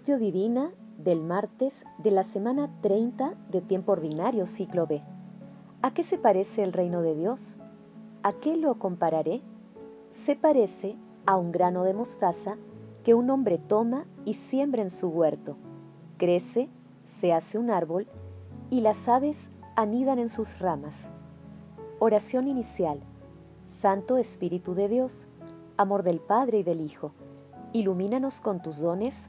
Divina del martes de la semana 30 de tiempo ordinario ciclo B. ¿A qué se parece el reino de Dios? ¿A qué lo compararé? Se parece a un grano de mostaza que un hombre toma y siembra en su huerto. Crece, se hace un árbol y las aves anidan en sus ramas. Oración inicial. Santo Espíritu de Dios, amor del Padre y del Hijo, ilumínanos con tus dones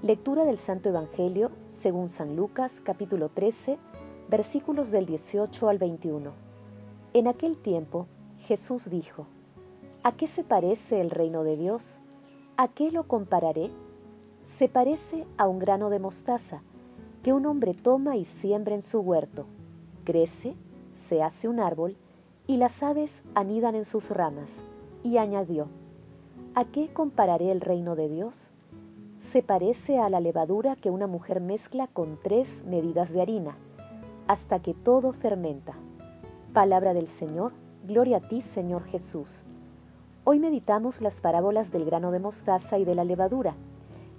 Lectura del Santo Evangelio según San Lucas capítulo 13, versículos del 18 al 21. En aquel tiempo Jesús dijo, ¿A qué se parece el reino de Dios? ¿A qué lo compararé? Se parece a un grano de mostaza que un hombre toma y siembra en su huerto. Crece, se hace un árbol, y las aves anidan en sus ramas. Y añadió, ¿a qué compararé el reino de Dios? Se parece a la levadura que una mujer mezcla con tres medidas de harina, hasta que todo fermenta. Palabra del Señor, gloria a ti Señor Jesús. Hoy meditamos las parábolas del grano de mostaza y de la levadura,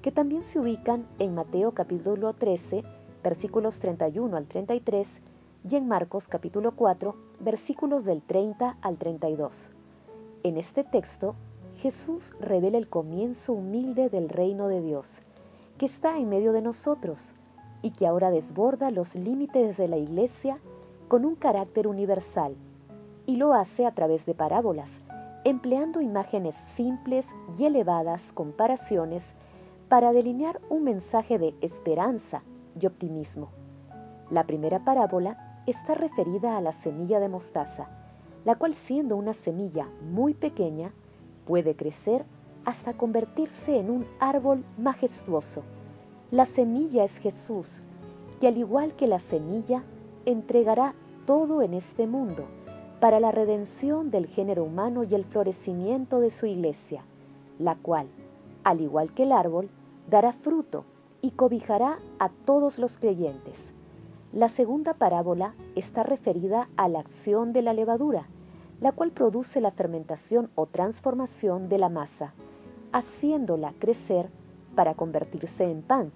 que también se ubican en Mateo capítulo 13, versículos 31 al 33, y en Marcos capítulo 4, versículos del 30 al 32. En este texto, Jesús revela el comienzo humilde del reino de Dios, que está en medio de nosotros y que ahora desborda los límites de la iglesia con un carácter universal, y lo hace a través de parábolas, empleando imágenes simples y elevadas comparaciones para delinear un mensaje de esperanza y optimismo. La primera parábola está referida a la semilla de mostaza, la cual siendo una semilla muy pequeña, puede crecer hasta convertirse en un árbol majestuoso. La semilla es Jesús, que al igual que la semilla, entregará todo en este mundo para la redención del género humano y el florecimiento de su iglesia, la cual, al igual que el árbol, dará fruto y cobijará a todos los creyentes. La segunda parábola está referida a la acción de la levadura, la cual produce la fermentación o transformación de la masa, haciéndola crecer para convertirse en pan.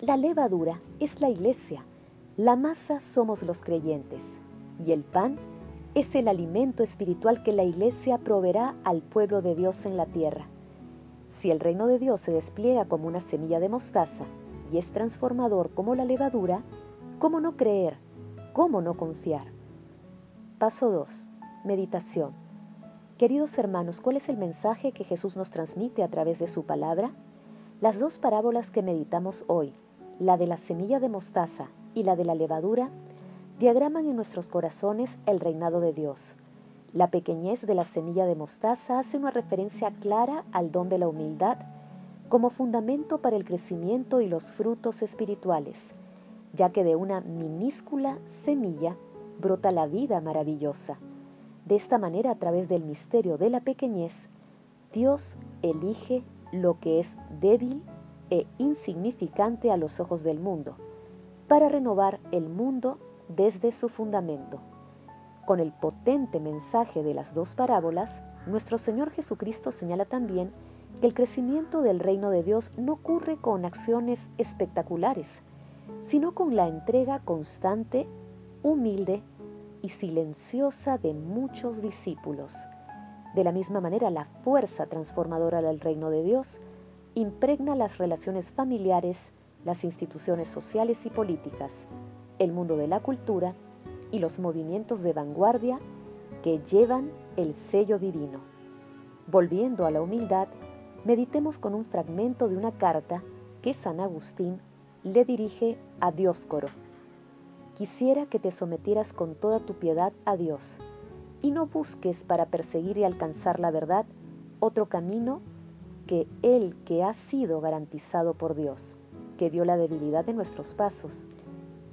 La levadura es la iglesia, la masa somos los creyentes y el pan es el alimento espiritual que la iglesia proveerá al pueblo de Dios en la tierra. Si el reino de Dios se despliega como una semilla de mostaza y es transformador como la levadura, ¿Cómo no creer? ¿Cómo no confiar? Paso 2. Meditación. Queridos hermanos, ¿cuál es el mensaje que Jesús nos transmite a través de su palabra? Las dos parábolas que meditamos hoy, la de la semilla de mostaza y la de la levadura, diagraman en nuestros corazones el reinado de Dios. La pequeñez de la semilla de mostaza hace una referencia clara al don de la humildad como fundamento para el crecimiento y los frutos espirituales ya que de una minúscula semilla brota la vida maravillosa. De esta manera, a través del misterio de la pequeñez, Dios elige lo que es débil e insignificante a los ojos del mundo, para renovar el mundo desde su fundamento. Con el potente mensaje de las dos parábolas, nuestro Señor Jesucristo señala también que el crecimiento del reino de Dios no ocurre con acciones espectaculares, sino con la entrega constante, humilde y silenciosa de muchos discípulos. De la misma manera, la fuerza transformadora del reino de Dios impregna las relaciones familiares, las instituciones sociales y políticas, el mundo de la cultura y los movimientos de vanguardia que llevan el sello divino. Volviendo a la humildad, meditemos con un fragmento de una carta que San Agustín le dirige a Dioscoro. Quisiera que te sometieras con toda tu piedad a Dios y no busques para perseguir y alcanzar la verdad otro camino que el que ha sido garantizado por Dios. que vio la debilidad de nuestros pasos.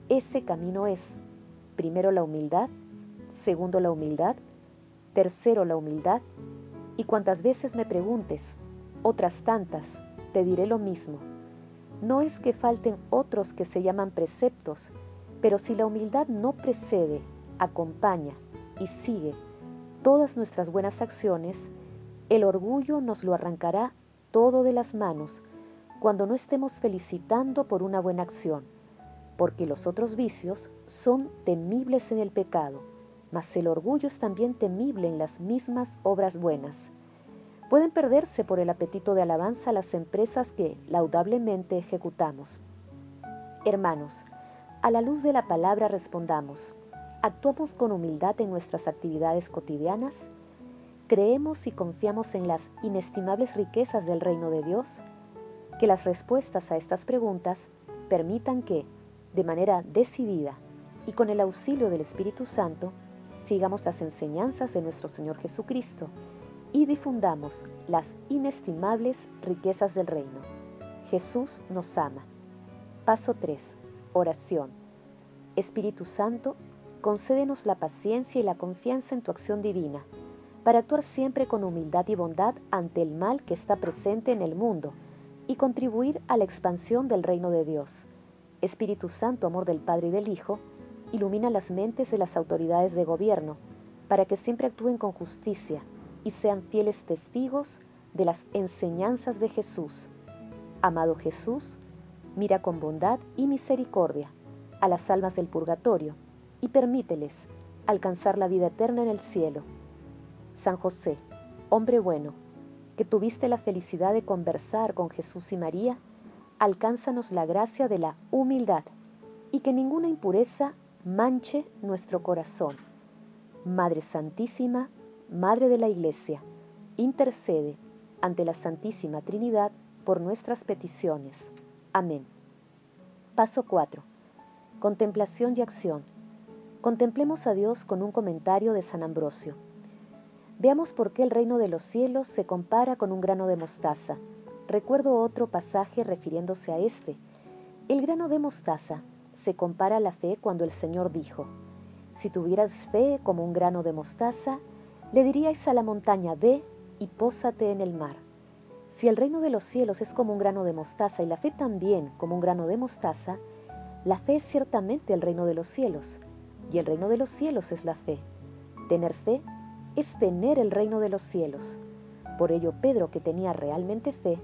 Ese camino es, primero la humildad, segundo la humildad, tercero la humildad, y cuantas veces me preguntes, otras tantas, te diré lo mismo. No es que falten otros que se llaman preceptos, pero si la humildad no precede, acompaña y sigue todas nuestras buenas acciones, el orgullo nos lo arrancará todo de las manos cuando no estemos felicitando por una buena acción, porque los otros vicios son temibles en el pecado, mas el orgullo es también temible en las mismas obras buenas. Pueden perderse por el apetito de alabanza las empresas que laudablemente ejecutamos. Hermanos, a la luz de la palabra respondamos, ¿Actuamos con humildad en nuestras actividades cotidianas? ¿Creemos y confiamos en las inestimables riquezas del reino de Dios? Que las respuestas a estas preguntas permitan que, de manera decidida y con el auxilio del Espíritu Santo, sigamos las enseñanzas de nuestro Señor Jesucristo y difundamos las inestimables riquezas del reino. Jesús nos ama. Paso 3. Oración. Espíritu Santo, concédenos la paciencia y la confianza en tu acción divina, para actuar siempre con humildad y bondad ante el mal que está presente en el mundo y contribuir a la expansión del reino de Dios. Espíritu Santo, amor del Padre y del Hijo, ilumina las mentes de las autoridades de gobierno, para que siempre actúen con justicia y sean fieles testigos de las enseñanzas de Jesús. Amado Jesús, mira con bondad y misericordia a las almas del purgatorio, y permíteles alcanzar la vida eterna en el cielo. San José, hombre bueno, que tuviste la felicidad de conversar con Jesús y María, alcánzanos la gracia de la humildad y que ninguna impureza manche nuestro corazón. Madre Santísima, Madre de la Iglesia, intercede ante la Santísima Trinidad por nuestras peticiones. Amén. Paso 4. Contemplación y acción. Contemplemos a Dios con un comentario de San Ambrosio. Veamos por qué el reino de los cielos se compara con un grano de mostaza. Recuerdo otro pasaje refiriéndose a este. El grano de mostaza se compara a la fe cuando el Señor dijo, si tuvieras fe como un grano de mostaza, le diríais a la montaña, ve y pósate en el mar. Si el reino de los cielos es como un grano de mostaza y la fe también como un grano de mostaza, la fe es ciertamente el reino de los cielos y el reino de los cielos es la fe. Tener fe es tener el reino de los cielos. Por ello Pedro, que tenía realmente fe,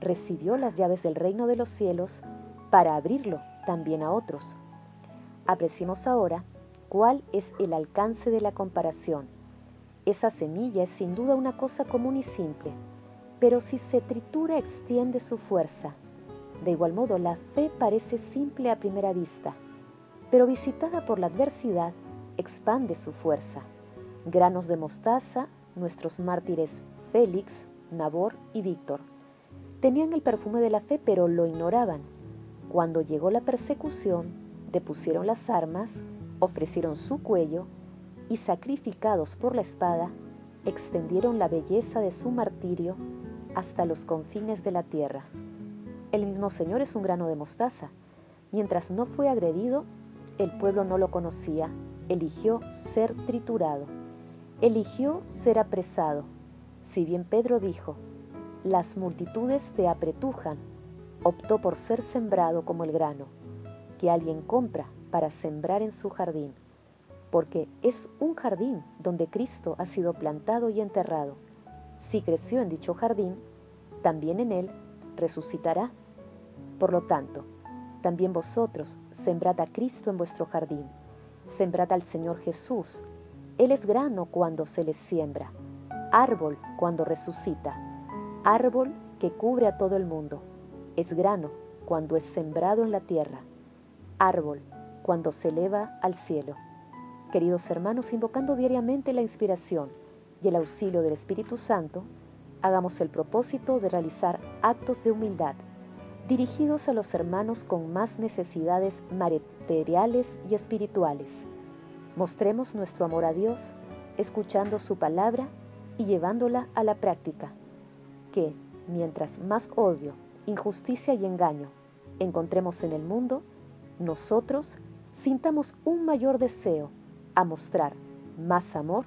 recibió las llaves del reino de los cielos para abrirlo también a otros. Apreciemos ahora cuál es el alcance de la comparación. Esa semilla es sin duda una cosa común y simple, pero si se tritura extiende su fuerza. De igual modo, la fe parece simple a primera vista, pero visitada por la adversidad, expande su fuerza. Granos de mostaza, nuestros mártires Félix, Nabor y Víctor. Tenían el perfume de la fe, pero lo ignoraban. Cuando llegó la persecución, depusieron las armas, ofrecieron su cuello y, sacrificados por la espada, extendieron la belleza de su martirio hasta los confines de la tierra. El mismo Señor es un grano de mostaza. Mientras no fue agredido, el pueblo no lo conocía, eligió ser triturado, eligió ser apresado. Si bien Pedro dijo, las multitudes te apretujan, optó por ser sembrado como el grano, que alguien compra para sembrar en su jardín, porque es un jardín donde Cristo ha sido plantado y enterrado. Si creció en dicho jardín, también en él resucitará. Por lo tanto, también vosotros sembrad a Cristo en vuestro jardín, sembrad al Señor Jesús. Él es grano cuando se le siembra, árbol cuando resucita, árbol que cubre a todo el mundo. Es grano cuando es sembrado en la tierra, árbol cuando se eleva al cielo. Queridos hermanos, invocando diariamente la inspiración y el auxilio del Espíritu Santo, hagamos el propósito de realizar actos de humildad dirigidos a los hermanos con más necesidades materiales y espirituales. Mostremos nuestro amor a Dios, escuchando su palabra y llevándola a la práctica, que, mientras más odio, injusticia y engaño encontremos en el mundo, nosotros sintamos un mayor deseo a mostrar más amor